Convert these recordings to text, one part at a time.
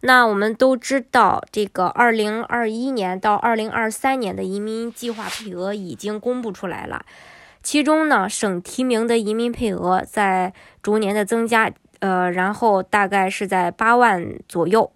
那我们都知道，这个二零二一年到二零二三年的移民计划配额已经公布出来了。其中呢，省提名的移民配额在逐年的增加，呃，然后大概是在八万左右。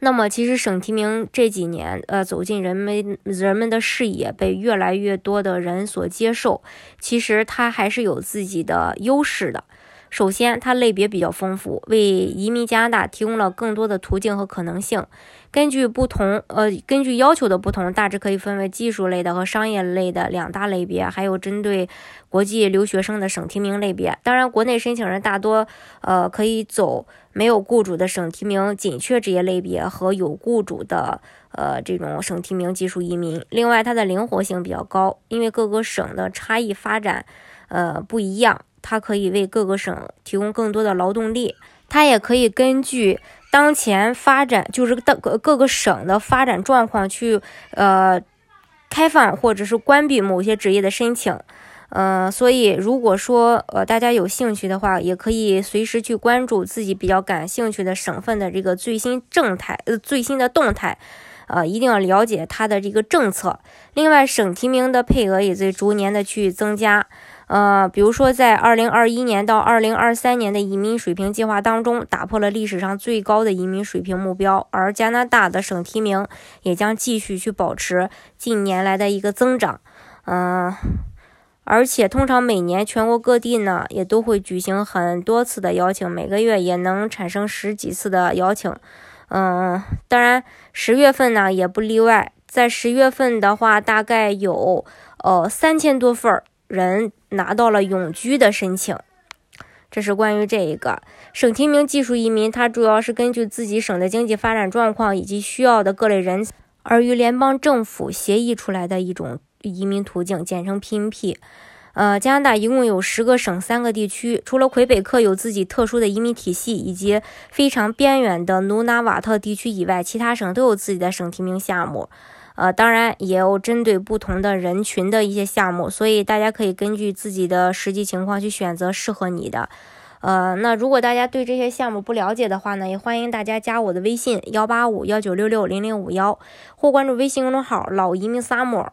那么，其实省提名这几年，呃，走进人们人们的视野，被越来越多的人所接受。其实它还是有自己的优势的。首先，它类别比较丰富，为移民加拿大提供了更多的途径和可能性。根据不同，呃，根据要求的不同，大致可以分为技术类的和商业类的两大类别，还有针对国际留学生的省提名类别。当然，国内申请人大多，呃，可以走没有雇主的省提名紧缺职业类别和有雇主的，呃，这种省提名技术移民。另外，它的灵活性比较高，因为各个省的差异发展，呃，不一样。它可以为各个省提供更多的劳动力，它也可以根据当前发展，就是各各个省的发展状况去呃开放或者是关闭某些职业的申请，嗯，所以如果说呃大家有兴趣的话，也可以随时去关注自己比较感兴趣的省份的这个最新政态呃最新的动态，呃一定要了解它的这个政策。另外，省提名的配额也在逐年的去增加。呃，比如说，在二零二一年到二零二三年的移民水平计划当中，打破了历史上最高的移民水平目标，而加拿大的省提名也将继续去保持近年来的一个增长。嗯，而且通常每年全国各地呢也都会举行很多次的邀请，每个月也能产生十几次的邀请。嗯，当然十月份呢也不例外，在十月份的话，大概有呃三千多份人。拿到了永居的申请，这是关于这一个省提名技术移民，它主要是根据自己省的经济发展状况以及需要的各类人，而与联邦政府协议出来的一种移民途径，简称 PNP。呃，加拿大一共有十个省、三个地区，除了魁北克有自己特殊的移民体系，以及非常边远的努纳瓦特地区以外，其他省都有自己的省提名项目。呃，当然也有针对不同的人群的一些项目，所以大家可以根据自己的实际情况去选择适合你的。呃，那如果大家对这些项目不了解的话呢，也欢迎大家加我的微信幺八五幺九六六零零五幺，或关注微信公众号“老移民萨摩